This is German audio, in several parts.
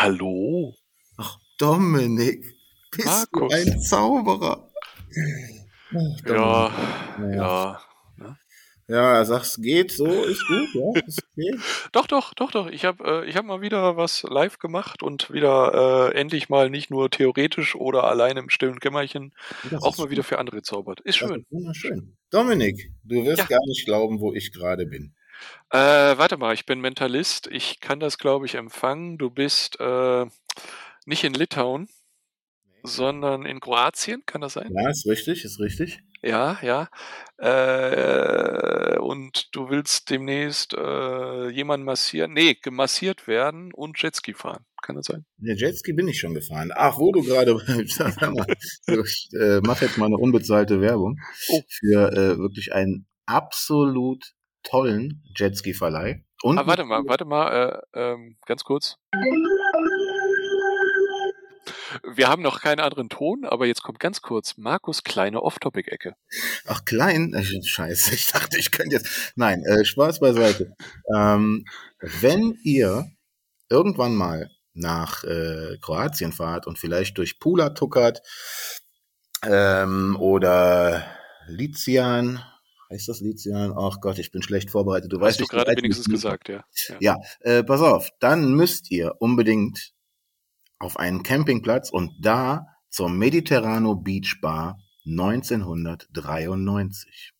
Hallo. Ach, Dominik, bist Markus. du ein Zauberer? Ach, Ja, ja. Ja, sagst, geht so, ist gut, ja, ist okay. Doch, doch, doch, doch. Ich habe äh, ich hab mal wieder was live gemacht und wieder äh, endlich mal nicht nur theoretisch oder allein im stillen Kämmerchen, Das auch mal wieder für andere gezaubert. Ist Das schön. ist wunderschön. Dominik, du wirst Ja. gar nicht glauben, wo ich gerade bin. Äh, warte mal, ich bin Mentalist. Ich kann das, glaube ich, empfangen. Du bist äh, nicht in Litauen, sondern in Kroatien, kann das sein? Ja, ist richtig, ist richtig. Ja, ja. Äh, und du willst demnächst äh, jemanden massieren, nee, gemassiert werden und Jetski fahren. Kann das sein? Der Jetski bin ich schon gefahren. Ach, wo du gerade, ich äh, mache jetzt mal eine unbezahlte Werbung Oh. für äh, wirklich einen absolut tollen Jetski-Verleih. Und Ah, warte mal, warte mal, äh, ähm, ganz kurz. Wir haben noch keinen anderen Ton, aber jetzt kommt ganz kurz Markus kleine Off-Topic-Ecke. Ach, klein? Äh, Scheiße, ich dachte, ich könnte jetzt. Nein, äh, Spaß beiseite. Ähm, wenn ihr irgendwann mal nach äh, Kroatien fahrt und vielleicht durch Pula tuckert ähm, oder Lizian, heißt das Lizian? Ach Gott, ich bin schlecht vorbereitet. Du Hast weißt du nicht, gerade wenigstens ich- gesagt, ja. ja. Ja, äh, pass auf, dann müsst ihr unbedingt auf einen Campingplatz und da zur Mediterrano Beach Bar 1993.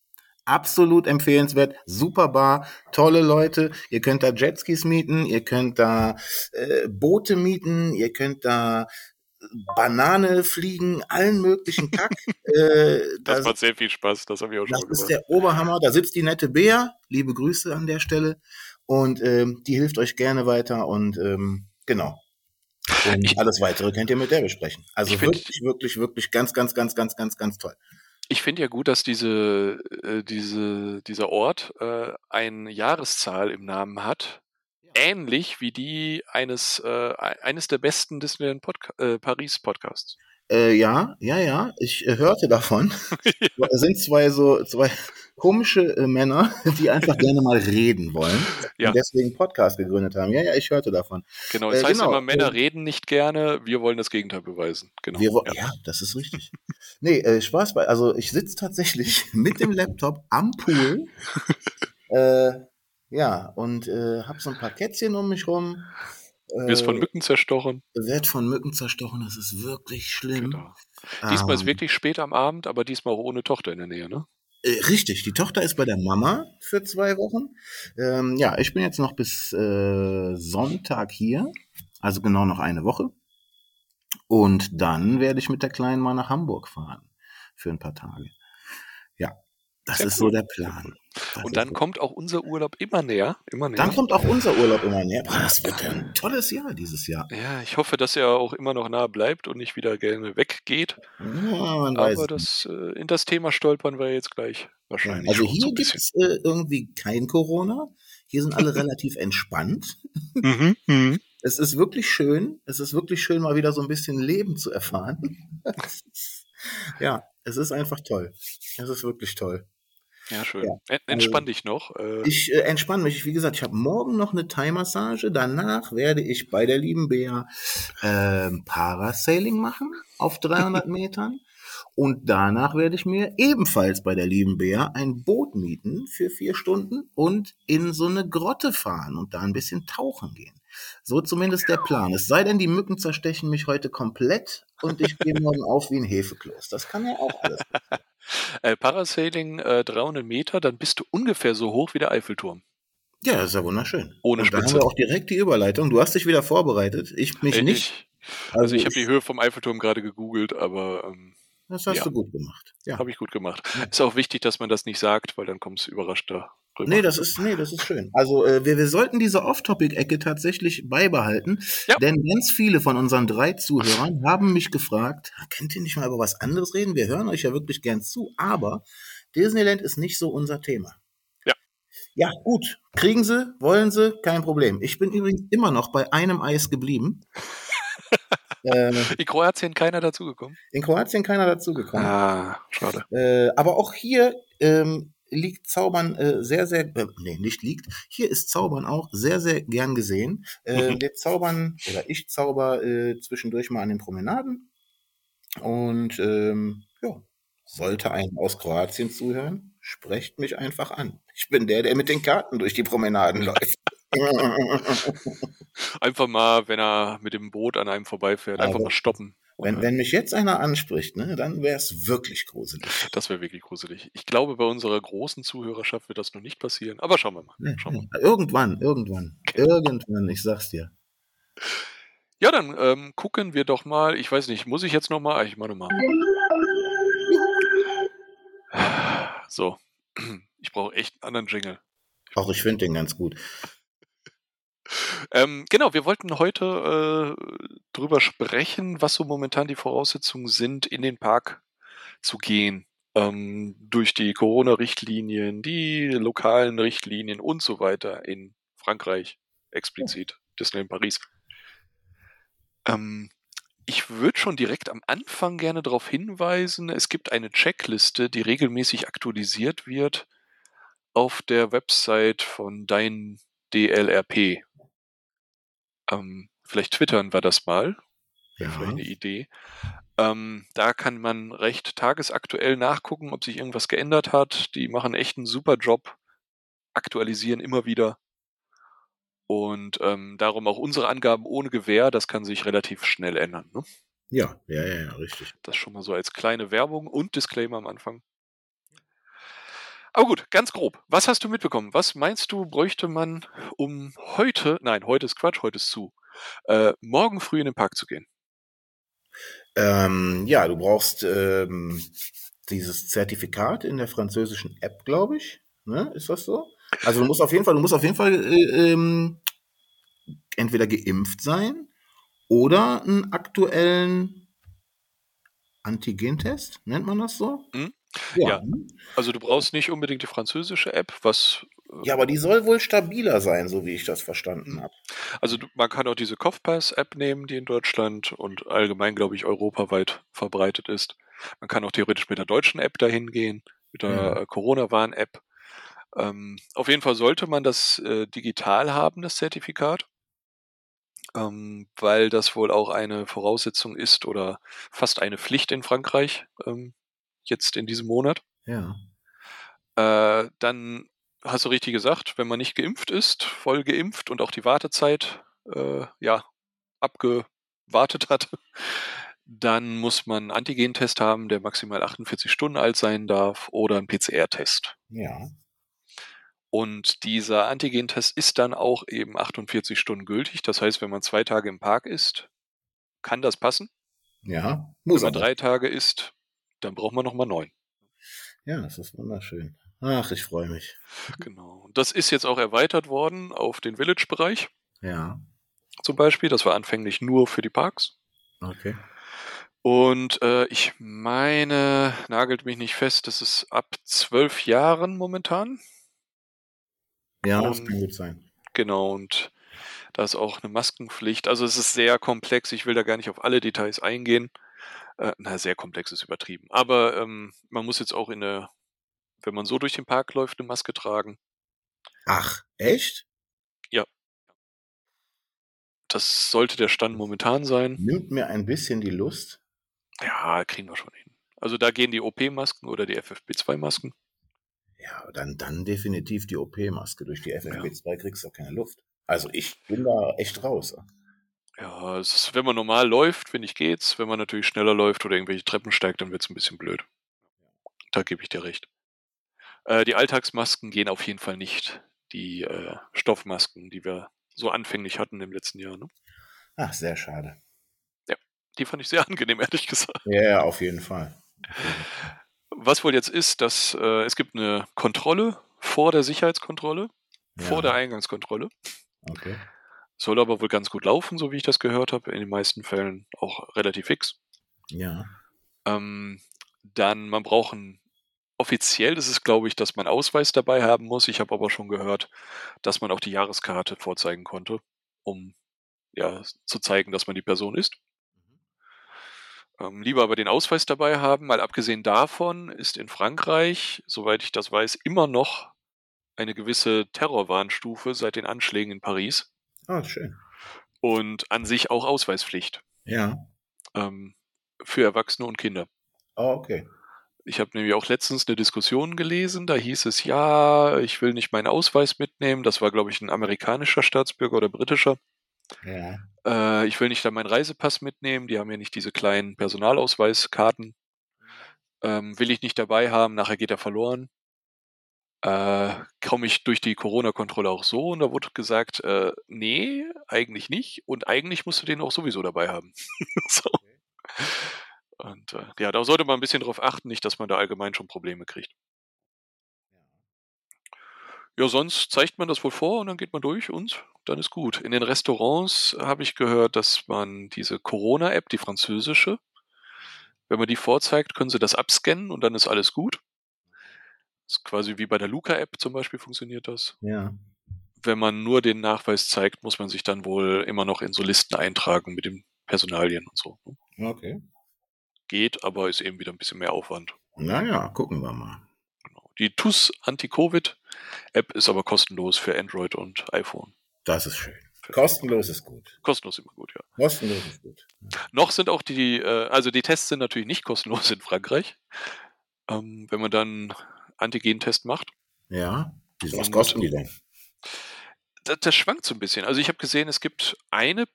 Absolut empfehlenswert, super Bar, tolle Leute. Ihr könnt da Jetskis mieten, ihr könnt da äh, Boote mieten, ihr könnt da Banane fliegen, allen möglichen Kack. äh, Das da macht sehr viel Spaß, das habe ich auch schon das ist der Oberhammer. Da sitzt die nette Bea. Liebe Grüße an der Stelle. Und ähm, die hilft euch gerne weiter. Und ähm, genau. Und Ich- alles weitere könnt ihr mit der besprechen. Also find- wirklich, wirklich, wirklich ganz, ganz, ganz, ganz, ganz, ganz toll. Ich finde ja gut, dass diese, äh, diese, dieser Ort äh, eine Jahreszahl im Namen hat, ähnlich wie die eines, äh, eines der besten Disneyland Podca äh, Paris Podcasts. Äh, ja, ja, ja. Ich äh, hörte davon. Es sind zwei so zwei komische äh, Männer, die einfach gerne mal reden wollen. Ja. Und deswegen Podcast gegründet haben. Ja, ja, ich hörte davon. Genau, es Äh, heißt genau, immer, Männer äh, reden nicht gerne, wir wollen das Gegenteil beweisen. Genau. Wir, ja. ja. das ist richtig. nee, äh, Spaß bei. Also ich sitze tatsächlich mit dem Laptop am Pool. äh, ja, und äh, habe so ein paar Kätzchen um mich rum. Äh, Wirst von Mücken zerstochen. Werd von Mücken zerstochen, das ist wirklich schlimm. Genau. Diesmal ist Ähm, wirklich spät am Abend, aber diesmal auch ohne Tochter in der Nähe, ne? Äh, richtig, die Tochter ist bei der Mama für zwei Wochen. Ähm, ja, ich bin jetzt noch bis äh, Sonntag hier, also genau noch eine Woche. Und dann werde ich mit der Kleinen mal nach Hamburg fahren für ein paar Tage. Ja, das Sehr ist cool. so der Plan. Und dann kommt auch unser Urlaub immer näher, immer näher. dann kommt auch unser Urlaub immer näher. Boah, das wird ein tolles Jahr dieses Jahr. ja, ich hoffe, dass er auch immer noch nahe bleibt und nicht wieder gerne weggeht. Ja. Aber das, äh, in das Thema stolpern wir jetzt gleich wahrscheinlich. also hier so gibt es äh, irgendwie kein Corona. Hier sind alle relativ entspannt. Mhm, mhm. Es ist wirklich schön. Es ist wirklich schön, mal wieder so ein bisschen Leben zu erfahren. ja, es ist einfach toll. Es ist wirklich toll. Ja, schön. Ja, En- Entspann dich noch. Äh, Ich äh, entspanne mich. Wie gesagt, ich habe morgen noch eine Thai-Massage. Danach werde ich bei der lieben Bea ähm, Parasailing machen auf 300 Metern. Und danach werde ich mir ebenfalls bei der lieben Bea ein Boot mieten für vier Stunden und in so eine Grotte fahren und da ein bisschen tauchen gehen. So zumindest der Plan. Es sei denn, die Mücken zerstechen mich heute komplett und ich gehe morgen auf wie ein Hefekloß. Das kann ja auch alles. äh, Parasailing äh, 300 Meter, dann bist du ungefähr so hoch wie der Eiffelturm. Ja, das ist ja wunderschön. Ohne und da haben wir auch direkt die Überleitung. Du hast dich wieder vorbereitet. Ich mich Äh, nicht. Ich, also ich habe die Höhe vom Eiffelturm gerade gegoogelt, aber ähm, Das hast ja. du gut gemacht. Ja. habe ich gut gemacht. Ja. Ist auch wichtig, dass man das nicht sagt, weil dann kommt es überrascht da rüber. Nee, das ist, nee, das ist schön. Also äh, wir, wir sollten diese Off-Topic-Ecke tatsächlich beibehalten, Ja. denn ganz viele von unseren drei Zuhörern haben mich gefragt, könnt ihr nicht mal über was anderes reden? Wir hören euch ja wirklich gern zu, aber Disneyland ist nicht so unser Thema. Ja. Ja, gut. Kriegen sie, wollen sie, kein Problem. Ich bin übrigens immer noch bei einem Eis geblieben. äh, In Kroatien keiner dazugekommen. in Kroatien keiner dazugekommen. Ah, schade. Äh, aber auch hier, ähm, liegt Zaubern äh, sehr, sehr, äh, nee, nicht liegt, hier ist Zaubern auch sehr, sehr gern gesehen. Äh, Mhm. wir zaubern, oder ich zauber äh, zwischendurch mal an den Promenaden. Und ähm, ja, sollte ein aus Kroatien zuhören, sprecht mich einfach an. Ich bin der, der mit den Karten durch die Promenaden läuft. Einfach mal, wenn er mit dem Boot an einem vorbeifährt, einfach Aber mal stoppen. Wenn, wenn mich jetzt einer anspricht, ne, dann wäre es wirklich gruselig. das wäre wirklich gruselig. Ich glaube, bei unserer großen Zuhörerschaft wird das noch nicht passieren, aber schauen wir mal. Nee, Schauen wir nee. Irgendwann, irgendwann, irgendwann, ich sag's dir. Ja, dann ähm, gucken wir doch mal. Ich weiß nicht, muss ich jetzt noch mal? Ich mache noch mal. So, ich brauche echt einen anderen Jingle. Auch ich finde den ganz gut. Ähm, genau, wir wollten heute äh, drüber sprechen, was so momentan die Voraussetzungen sind, in den Park zu gehen. Ähm, durch die Corona-Richtlinien, die lokalen Richtlinien und so weiter in Frankreich, explizit, Disneyland Paris. Ähm, ich würde schon direkt am Anfang gerne darauf hinweisen, es gibt eine Checkliste, die regelmäßig aktualisiert wird auf der Website von dein DLRP. Ähm, vielleicht twittern wir das mal, Ja. vielleicht eine Idee. Ähm, da kann man recht tagesaktuell nachgucken, ob sich irgendwas geändert hat. Die machen echt einen super Job, aktualisieren immer wieder. Und ähm, darum auch unsere Angaben ohne Gewähr, das kann sich relativ schnell ändern. Ne? Ja, ja, ja, ja, richtig. Das schon mal so als kleine Werbung und Disclaimer am Anfang. Aber gut, ganz grob. Was hast du mitbekommen? Was meinst du, bräuchte man, um heute, nein, heute ist Quatsch, heute ist zu, äh, morgen früh in den Park zu gehen? Ähm, ja, du brauchst ähm, dieses Zertifikat in der französischen App, glaube ich. Ne? Ist das so? Also du musst auf jeden Fall, du musst auf jeden Fall äh, ähm, entweder geimpft sein oder einen aktuellen Antigentest, nennt man das so? Hm? Ja. Ja. Also du brauchst nicht unbedingt die französische App, was äh, Ja, aber die soll wohl stabiler sein, so wie ich das verstanden habe. Also man kann auch diese Kopfpass-App nehmen, die in Deutschland und allgemein, glaube ich, europaweit verbreitet ist. Man kann auch theoretisch mit der deutschen App dahin gehen, mit der Ja. äh, Corona-Warn-App. Ähm, auf jeden Fall sollte man das äh, digital haben, das Zertifikat, ähm, weil das wohl auch eine Voraussetzung ist oder fast eine Pflicht in Frankreich ähm, jetzt in diesem Monat. Ja. Äh, dann hast du richtig gesagt, wenn man nicht geimpft ist, voll geimpft und auch die Wartezeit äh, ja abgewartet hat, dann muss man einen Antigentest haben, der maximal 48 Stunden alt sein darf oder einen PCR-Test. Ja. Und dieser Antigentest ist dann auch eben 48 Stunden gültig. Das heißt, wenn man zwei Tage im Park ist, kann das passen. Ja. Muss Wenn man aber. drei Tage ist, dann braucht man nochmal neun. Ja, das ist wunderschön. Ach, ich freue mich. Genau. Und Das ist jetzt auch erweitert worden auf den Village-Bereich Ja. zum Beispiel. Das war anfänglich nur für die Parks. Okay. Und äh, ich meine, nagelt mich nicht fest, das ist ab zwölf Jahren momentan. Ja, das Und- kann gut sein. Genau, und da ist auch eine Maskenpflicht. Also es ist sehr komplex. Ich will da gar nicht auf alle Details eingehen. Äh, na, sehr komplex ist übertrieben. Aber ähm, man muss jetzt auch in der, wenn man so durch den Park läuft, eine Maske tragen. Ach, echt? Das sollte der Stand momentan sein. Nimmt mir ein bisschen die Lust. Ja, kriegen wir schon hin. Also da gehen die OP-Masken oder die FFP2-Masken. Ja, dann, dann definitiv die OP-Maske. Durch die FFP2 kriegst du auch keine Luft. Also ich bin da echt raus. Ja, es ist, wenn man normal läuft, finde ich, geht's. Wenn man natürlich schneller läuft oder irgendwelche Treppen steigt, dann wird's ein bisschen blöd. Da gebe ich dir recht. Äh, die Alltagsmasken gehen auf jeden Fall nicht. Die äh, Stoffmasken, die wir so anfänglich hatten im letzten Jahr. Ne? Ach, sehr schade. Die fand ich sehr angenehm, ehrlich gesagt. Ja, ja, auf jeden Fall. Was wohl jetzt ist, dass äh, es gibt eine Kontrolle vor der Sicherheitskontrolle, vor Ja. der Eingangskontrolle. Okay. Soll aber wohl ganz gut laufen, so wie ich das gehört habe. In den meisten Fällen auch relativ fix. Ja. Ähm, dann, man braucht ein, offiziell ist es, glaube ich, dass man Ausweis dabei haben muss. Ich habe aber schon gehört, dass man auch die Jahreskarte vorzeigen konnte, um ja zu zeigen, dass man die Person ist. Ähm, lieber aber den Ausweis dabei haben. Mal abgesehen davon ist in Frankreich, soweit ich das weiß, immer noch eine gewisse Terrorwarnstufe seit den Anschlägen in Paris. Ah, schön. Und an sich auch Ausweispflicht. Ja. Ähm, für Erwachsene und Kinder. Oh, okay. Ich habe nämlich auch letztens eine Diskussion gelesen, da hieß es, ja, ich will nicht meinen Ausweis mitnehmen. Das war, glaube ich, ein amerikanischer Staatsbürger oder britischer. Ja. Äh, ich will nicht dann meinen Reisepass mitnehmen, die haben ja nicht diese kleinen Personalausweiskarten. Ähm, will ich nicht dabei haben, nachher geht er verloren. Äh, komme ich durch die Corona-Kontrolle auch so und da wurde gesagt, äh, nee, eigentlich nicht und eigentlich musst du den auch sowieso dabei haben. so. Und äh, ja, da sollte man ein bisschen drauf achten, nicht, dass man da allgemein schon Probleme kriegt. Ja, sonst zeigt man das wohl vor und dann geht man durch und dann ist gut. In den Restaurants habe ich gehört, dass man diese Corona-App, die französische, wenn man die vorzeigt, können sie das abscannen und dann ist alles gut. Ist quasi wie bei der Luca-App zum Beispiel funktioniert das. Ja. Wenn man nur den Nachweis zeigt, muss man sich dann wohl immer noch in so Listen eintragen mit den Personalien und so. ne? Okay. Geht, aber ist eben wieder ein bisschen mehr Aufwand. Naja, gucken wir mal. Genau. Die TUS Anti-Covid-App ist aber kostenlos für Android und iPhone. Das ist schön. Kostenlos ist gut. Kostenlos immer gut, ja. Kostenlos ist gut. Noch sind auch die, äh, also die Tests sind natürlich nicht kostenlos in Frankreich. Ähm, wenn man dann Antigen-Test macht. Ja. Was kosten die denn? Das, das schwankt so ein bisschen. Also ich habe gesehen, es gibt eine,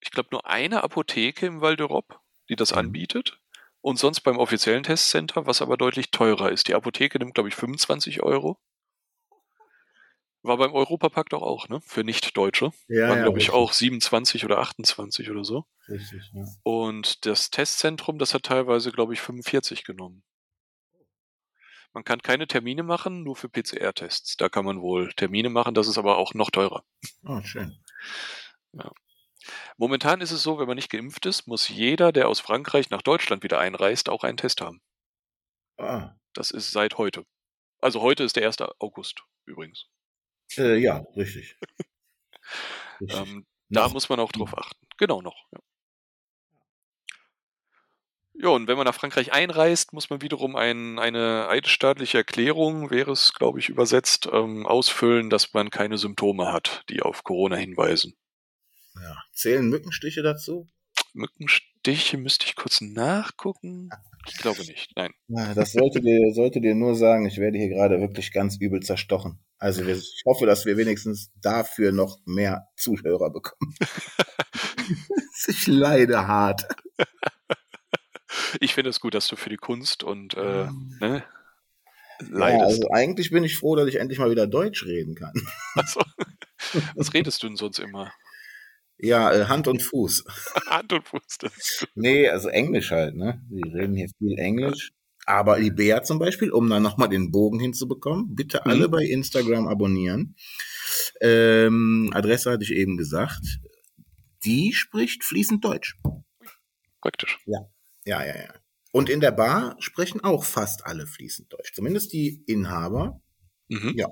ich glaube nur eine Apotheke im Val d'Europe, die das Mhm. anbietet. Und sonst beim offiziellen Testcenter, was aber deutlich teurer ist. Die Apotheke nimmt, glaube ich, 25 Euro. War beim Europapack doch auch, ne? Für Nicht-Deutsche. Ja, Waren, glaube ich, auch 27 oder 28 oder so. Richtig, ja. Und das Testzentrum, das hat teilweise, glaube ich, 45 genommen. Man kann keine Termine machen, nur für PCR-Tests. Da kann man wohl Termine machen, das ist aber auch noch teurer. Oh, schön. Momentan ist es so, wenn man nicht geimpft ist, muss jeder, der aus Frankreich nach Deutschland wieder einreist, auch einen Test haben. Ah. Das ist seit heute. Also heute ist der 1. August übrigens. Äh, ja, richtig. richtig. Ähm, da muss man auch drauf achten. Genau noch. Ja. Ja, und wenn man nach Frankreich einreist, muss man wiederum ein, eine eidesstaatliche Erklärung, wäre es, glaube ich, übersetzt, ähm, ausfüllen, dass man keine Symptome hat, die auf Corona hinweisen. ja. Zählen Mückenstiche dazu? Mückenstiche müsste ich kurz nachgucken. Ich glaube nicht. Nein. Ja, das sollte dir, sollte dir nur sagen, ich werde hier gerade wirklich ganz übel zerstochen. Also wir, ich hoffe, dass wir wenigstens dafür noch mehr Zuhörer bekommen. ich leide hart. Ich finde es gut, dass du für die Kunst und äh, ne, Ja, leidest. also eigentlich bin ich froh, dass ich endlich mal wieder Deutsch reden kann. Also, was redest du denn sonst immer? Ja, äh, Hand und Fuß. Hand und Fuß. Das ist gut. Nee, also Englisch halt, ne? Wir reden hier viel Englisch. Aber die Bea zum Beispiel, um dann nochmal den Bogen hinzubekommen, bitte Mhm. alle bei Instagram abonnieren. Ähm, Adresse hatte ich eben gesagt. Die spricht fließend Deutsch. Praktisch. Ja, ja, ja. Und in der Bar sprechen auch fast alle fließend Deutsch. Zumindest die Inhaber. Mhm. Ja.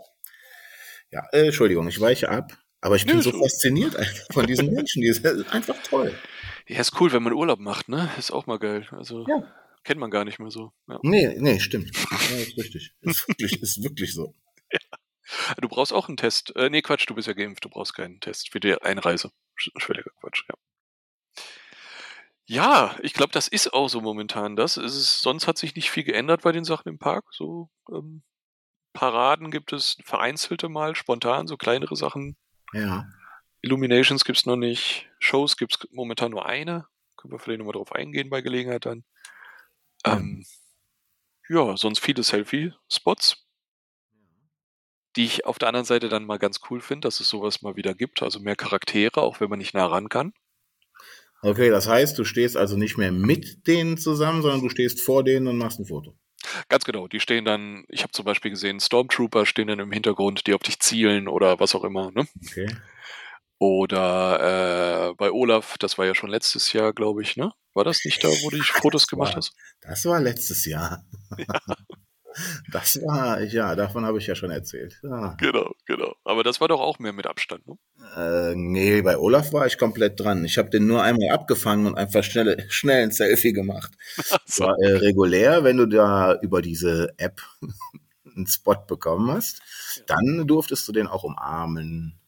Ja, äh, Entschuldigung, ich weiche ab. Aber ich bin Nö, so fasziniert einfach von diesen Menschen. Die sind einfach toll. Ja, ist cool, wenn man Urlaub macht, ne? Ist auch mal geil. Also Ja. kennt man gar nicht mehr so. Ja. Nee, nee, stimmt. Ja, ist richtig. Ist wirklich, ist wirklich so. Du brauchst auch einen Test. Äh, nee, Quatsch, du bist ja geimpft, du brauchst keinen Test für die Einreise. Sch- Schwelliger Quatsch, ja. Ja, ich glaube, das ist auch so momentan das. Es ist, sonst hat sich nicht viel geändert bei den Sachen im Park. So ähm, Paraden gibt es vereinzelte mal, spontan, so kleinere Sachen. Ja. Illuminations gibt es noch nicht. Shows gibt es momentan nur eine. Können wir vielleicht nochmal drauf eingehen bei Gelegenheit dann. Ähm, ja, sonst viele Selfie-Spots, die ich auf der anderen Seite dann mal ganz cool finde, dass es sowas mal wieder gibt. Also mehr Charaktere, auch wenn man nicht nah ran kann. Okay, das heißt, du stehst also nicht mehr mit denen zusammen, sondern du stehst vor denen und machst ein Foto. Ganz genau, die stehen dann, ich habe zum Beispiel gesehen, Stormtrooper stehen dann im Hintergrund, die auf dich zielen oder was auch immer. Ne? Okay. Oder äh, bei Olaf, das war ja schon letztes Jahr, glaube ich, ne? War das nicht da, wo du die Fotos gemacht war- hast? Das war letztes Jahr. Das war, ja, davon habe ich ja schon erzählt. Ja. Genau, genau. Aber das war doch auch mehr mit Abstand, ne? Äh, nee, bei Olaf war ich komplett dran. Ich habe den nur einmal abgefangen und einfach schnell, schnell ein Selfie gemacht. So. War äh, regulär, wenn du da über diese App einen Spot bekommen hast, dann durftest du den auch umarmen.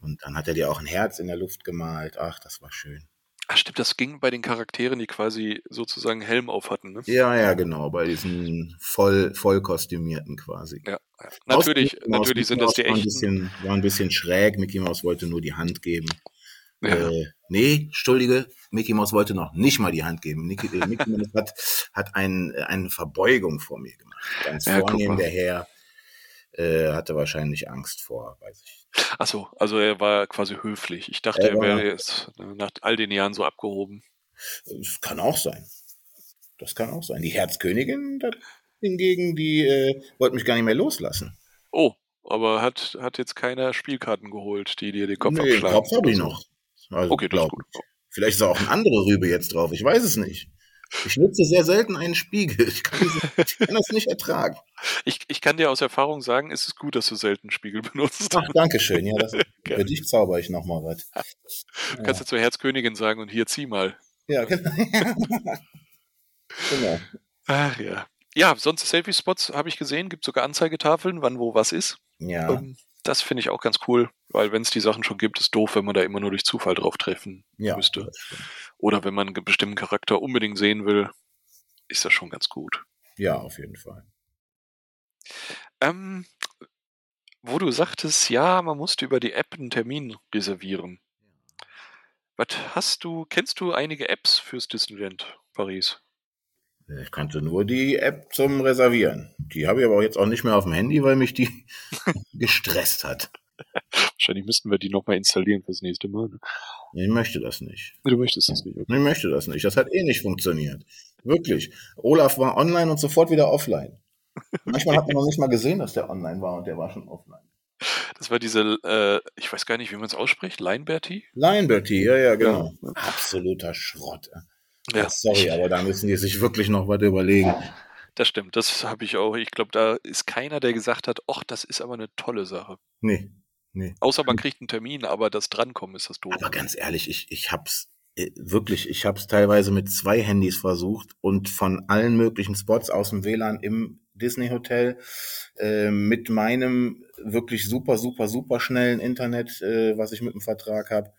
Und dann hat er dir auch ein Herz in der Luft gemalt. Ach, das war schön. Ach stimmt, das ging bei den Charakteren, die quasi sozusagen Helm auf hatten, ne? Ja, ja, genau, bei diesen voll, voll kostümierten quasi. Ja, ja. Natürlich, Mouse- natürlich sind Mickey das die Mouse war ein echten. bisschen, war ein bisschen schräg. Mickey Mouse wollte nur die Hand geben. Ja. Äh, nee, Entschuldige, Mickey Mouse wollte noch nicht mal die Hand geben. Mickey, äh, Mickey Mouse hat, hat ein, eine Verbeugung vor mir gemacht. Ganz Ja, vornehm der Herr äh, hatte wahrscheinlich Angst vor, weiß ich. Ach so, also er war quasi höflich. Ich dachte, Er er wäre jetzt nach all den Jahren so abgehoben. Das kann auch sein. Das kann auch sein. Die Herzkönigin hingegen, die äh, wollte mich gar nicht mehr loslassen. Oh, aber hat, hat jetzt keiner Spielkarten geholt, die dir den Kopf nee, abschlagen? Kopf habe ich noch. Also, Okay, das ist gut. ich. Vielleicht ist auch eine andere Rübe jetzt drauf. Ich weiß es nicht. Ich nutze sehr selten einen Spiegel. Ich kann, diese, ich kann das nicht ertragen. Ich, ich kann dir aus Erfahrung sagen, es ist gut, dass du selten Spiegel benutzt. Ach, danke schön. Ja, das, für dich zauber ich noch mal was. Du kannst ja zur Herzkönigin sagen und hier zieh mal. Ja, genau. genau. Ach ja. Ja, sonst Selfie-Spots habe ich gesehen, gibt sogar Anzeigetafeln, wann wo was ist. Ja, Ähm, das finde ich auch ganz cool, weil wenn es die Sachen schon gibt, ist doof, wenn man da immer nur durch Zufall drauf treffen ja. müsste. Oder wenn man einen bestimmten Charakter unbedingt sehen will, ist das schon ganz gut. Ja, auf jeden Fall. Ähm, wo du sagtest, ja, man musste über die App einen Termin reservieren. Was hast du, kennst du einige Apps fürs Disneyland Paris? Ich kannte nur die App zum Reservieren. Die habe ich aber jetzt auch nicht mehr auf dem Handy, weil mich die gestresst hat. Wahrscheinlich müssten wir die nochmal installieren fürs nächste Mal. Ne? Ich möchte das nicht. Du möchtest das nicht. Okay. Ich möchte das nicht. Das hat eh nicht funktioniert. Wirklich. Olaf war online und sofort wieder offline. Manchmal hat man noch nicht mal gesehen, dass der online war und der war schon offline. Das war diese, äh, ich weiß gar nicht, wie man es ausspricht, Lineberty? Lionberty, ja, ja, genau. Ja. Absoluter Schrott. Ja, Sorry, aber da müssen die sich wirklich noch was überlegen. das stimmt. Das habe ich auch. Ich glaube, da ist keiner, der gesagt hat, ach, das ist aber eine tolle Sache. Nee, nee. Außer man kriegt einen Termin, aber das Drankommen ist das doof. Aber ganz ehrlich, ich, ich hab's äh, wirklich, ich hab's teilweise mit zwei Handys versucht und von allen möglichen Spots aus dem WLAN im Disney Hotel äh, mit meinem wirklich super, super, super schnellen Internet, äh, was ich mit dem Vertrag habe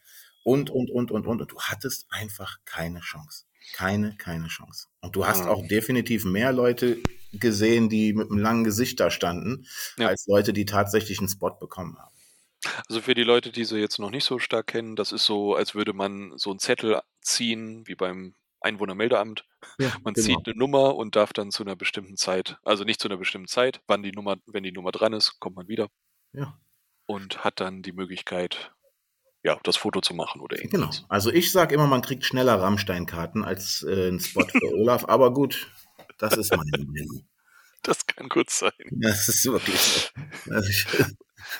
und, und, und, und, und. Und du hattest einfach keine Chance. Keine, keine Chance. Und du hast Ah. auch definitiv mehr Leute gesehen, die mit einem langen Gesicht da standen, Ja. als Leute, die tatsächlich einen Spot bekommen haben. Also für die Leute, die sie jetzt noch nicht so stark kennen, das ist so, als würde man so einen Zettel ziehen, wie beim Einwohnermeldeamt. Ja, Man genau. zieht eine Nummer und darf dann zu einer bestimmten Zeit, also nicht zu einer bestimmten Zeit, wann die Nummer, wenn die Nummer dran ist, kommt man wieder Ja. und hat dann die Möglichkeit, ja, das Foto zu machen oder Genau. irgendwas. Also ich sag immer, man kriegt schneller Rammstein-Karten als äh, ein Spot für Olaf, aber gut, das ist meine Meinung. Das kann gut sein. Das ist wirklich so.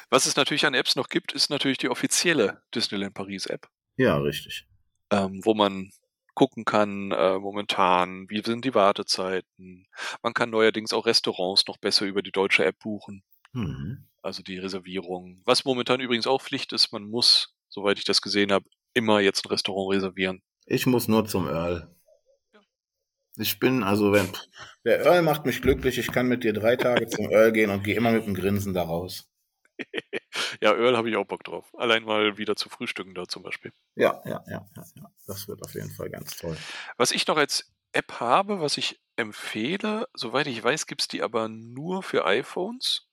Was es natürlich an Apps noch gibt, ist natürlich die offizielle Disneyland Paris App, ja, richtig. ähm, wo man gucken kann, äh, momentan, wie sind die Wartezeiten. Man kann neuerdings auch Restaurants noch besser über die deutsche App buchen. Mhm. also die Reservierung. Was momentan übrigens auch Pflicht ist, man muss, soweit ich das gesehen habe, immer jetzt ein Restaurant reservieren. Ich muss nur zum Earl. Ich bin, also wenn, der Earl macht mich glücklich, ich kann mit dir drei Tage zum Earl gehen und gehe immer mit dem Grinsen da raus. Ja, Earl habe ich auch Bock drauf. Allein mal wieder zu frühstücken da zum Beispiel. Ja, ja, ja, ja, ja. Das wird auf jeden Fall ganz toll. Was ich noch als App habe, was ich empfehle, soweit ich weiß, gibt es die aber nur für iPhones.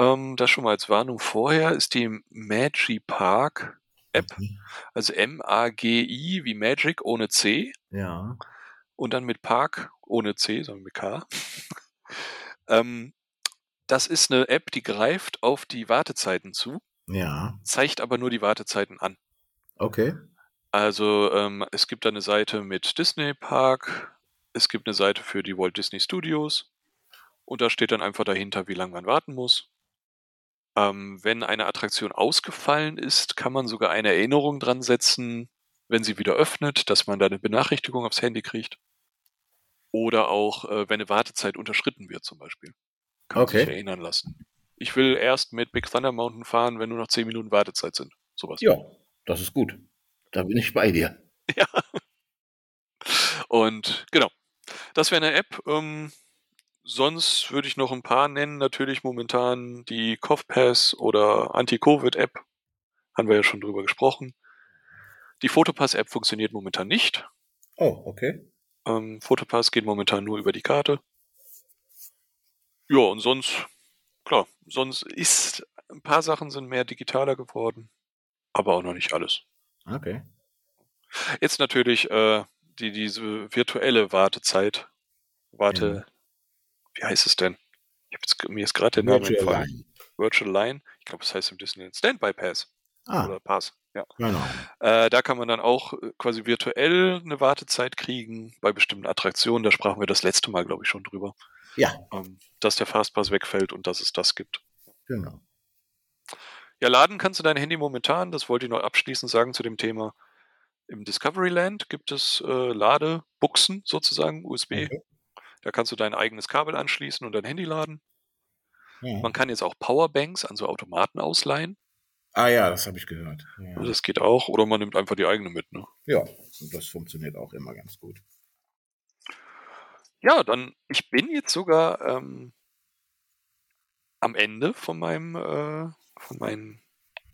Ähm, das schon mal als Warnung vorher, ist die Magi Park App. Also M-A-G-I wie Magic ohne C. Ja. und dann mit Park ohne C, sondern mit K. ähm, das ist eine App, die greift auf die Wartezeiten zu, Ja. zeigt aber nur die Wartezeiten an. Okay. Also ähm, es gibt da eine Seite mit Disney Park, es gibt eine Seite für die Walt Disney Studios und da steht dann einfach dahinter, wie lange man warten muss. Ähm, wenn eine Attraktion ausgefallen ist, kann man sogar eine Erinnerung dran setzen, wenn sie wieder öffnet, dass man da eine Benachrichtigung aufs Handy kriegt. Oder auch, äh, wenn eine Wartezeit unterschritten wird zum Beispiel. Kann man Okay. sich erinnern lassen. Ich will erst mit Big Thunder Mountain fahren, wenn nur noch 10 Minuten Wartezeit sind. Sowas. Ja, das ist gut. Da bin ich bei dir. Ja. Und genau, das wäre eine App. Ähm, sonst würde ich noch ein paar nennen. Natürlich momentan die CoughPass oder Anti-Covid-App. Haben wir ja schon drüber gesprochen. Die Photopass-App funktioniert momentan nicht. Oh, okay. Ähm, Photopass geht momentan nur über die Karte. Ja, und sonst, klar, sonst ist, ein paar Sachen sind mehr digitaler geworden, aber auch noch nicht alles. Okay. Jetzt natürlich äh, die, diese virtuelle Wartezeit. Warte, wie heißt es denn? Ich hab jetzt, mir ist gerade der Name Virtual entfallen. Line. Virtual Line. Ich glaube, es heißt im Disneyland Standby Pass Ah, oder Pass. Ja. genau. Äh, da kann man dann auch äh, quasi virtuell eine Wartezeit kriegen bei bestimmten Attraktionen. Da sprachen wir das letzte Mal, glaube ich, schon drüber. Ja, Ähm, dass der Fastpass wegfällt und dass es das gibt. genau. Ja, laden kannst du dein Handy momentan, das wollte ich noch abschließend sagen zu dem Thema. Im Discoveryland gibt es äh, Ladebuchsen sozusagen, USB. Okay. Da kannst du dein eigenes Kabel anschließen und dein Handy laden. Ja. Man kann jetzt auch Powerbanks an so Automaten ausleihen. Ah ja, das habe ich gehört. Ja. Das geht auch. Oder man nimmt einfach die eigene mit. Ne? ja, das funktioniert auch immer ganz gut. Ja, dann, ich bin jetzt sogar ähm, am Ende von meinem, äh, von meinen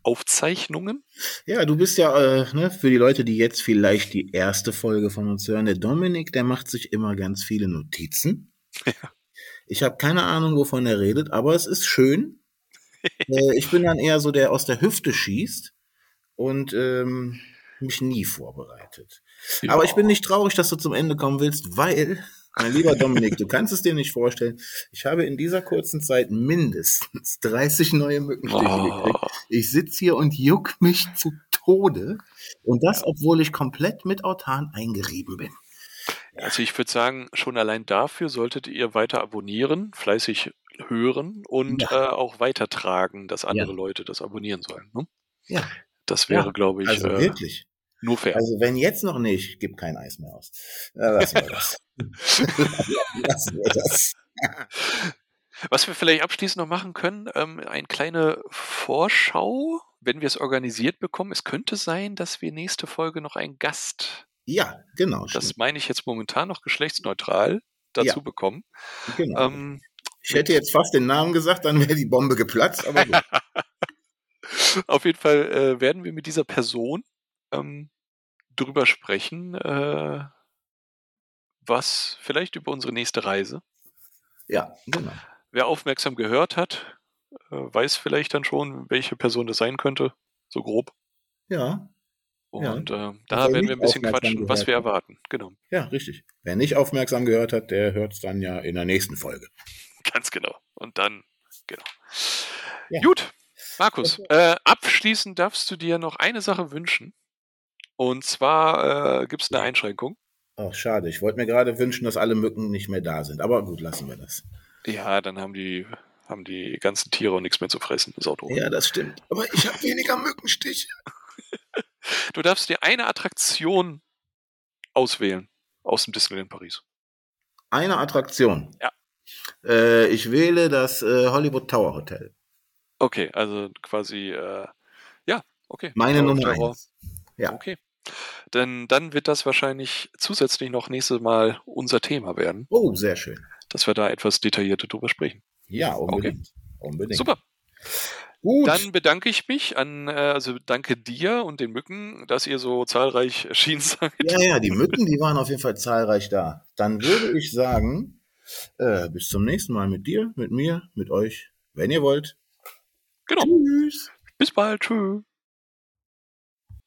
Aufzeichnungen. Ja, du bist ja, äh, ne, für die Leute, die jetzt vielleicht die erste Folge von uns hören, der Dominik, der macht sich immer ganz viele Notizen. Ich habe keine Ahnung, wovon er redet, aber es ist schön. äh, ich bin dann eher so, der aus der Hüfte schießt und ähm, mich nie vorbereitet. Aber ich bin nicht traurig, dass du zum Ende kommen willst, weil, mein lieber Dominik, du kannst es dir nicht vorstellen, ich habe in dieser kurzen Zeit mindestens 30 neue Mückenstiche gekriegt. Oh, Ich sitze hier und juck mich zu Tode. Und das, obwohl ich komplett mit Autan eingerieben bin. also ich würde sagen, schon allein dafür solltet ihr weiter abonnieren, fleißig hören und Ja. äh, auch weitertragen, dass andere Ja. Leute das abonnieren sollen. Ne? Ja, Das wäre, glaube ich, also äh, wirklich. Nur fair. Also wenn jetzt noch nicht, gib kein Eis mehr aus. Lassen wir das. lassen wir das. Was wir vielleicht abschließend noch machen können, ähm, eine kleine Vorschau, wenn wir es organisiert bekommen. Es könnte sein, dass wir nächste Folge noch einen Gast, Ja, genau. das stimmt. meine ich jetzt momentan noch geschlechtsneutral, dazu Ja. bekommen. genau. Ähm, ich hätte jetzt fast den Namen gesagt, dann wäre die Bombe geplatzt, aber gut. auf jeden Fall äh, werden wir mit dieser Person ähm, drüber sprechen, äh, was vielleicht über unsere nächste Reise. ja, genau. Wer aufmerksam gehört hat, äh, weiß vielleicht dann schon, welche Person das sein könnte, so grob. Ja, Ja. Und äh, wer da werden wir ein bisschen quatschen, was wir hat. erwarten. Genau, ja, richtig. Wer nicht aufmerksam gehört hat, der hört es dann ja in der nächsten Folge. ganz genau. Und dann, genau. Ja. Gut, Markus, äh, abschließend darfst du dir noch eine Sache wünschen. Und zwar äh, gibt es eine Einschränkung. Ach, schade. Ich wollte mir gerade wünschen, dass alle Mücken nicht mehr da sind. Aber gut, lassen wir das. Ja, dann haben die, haben die ganzen Tiere auch nichts mehr zu fressen. Ist auch doof. Ja, das stimmt. Aber ich habe weniger Mückenstiche. Du darfst dir eine Attraktion auswählen aus dem Disneyland Paris. Eine Attraktion. Ja. Äh, ich wähle das äh, Hollywood Tower Hotel. Okay, also quasi, äh, ja, okay. Meine Tower Nummer Terror. eins. Ja. Okay. Denn dann wird das wahrscheinlich zusätzlich noch nächstes Mal unser Thema werden, Oh, sehr schön. dass wir da etwas detaillierter drüber sprechen. Ja, unbedingt. Unbedingt. Super. Gut. Dann bedanke ich mich an, äh, also danke dir und den Mücken, dass ihr so zahlreich erschienen seid. ja, ja, die Mücken, die waren auf jeden Fall zahlreich da. Dann würde ich sagen, äh, bis zum nächsten Mal mit dir, mit mir, mit euch, wenn ihr wollt. Genau. Tschüss. Bis bald. Tschüss.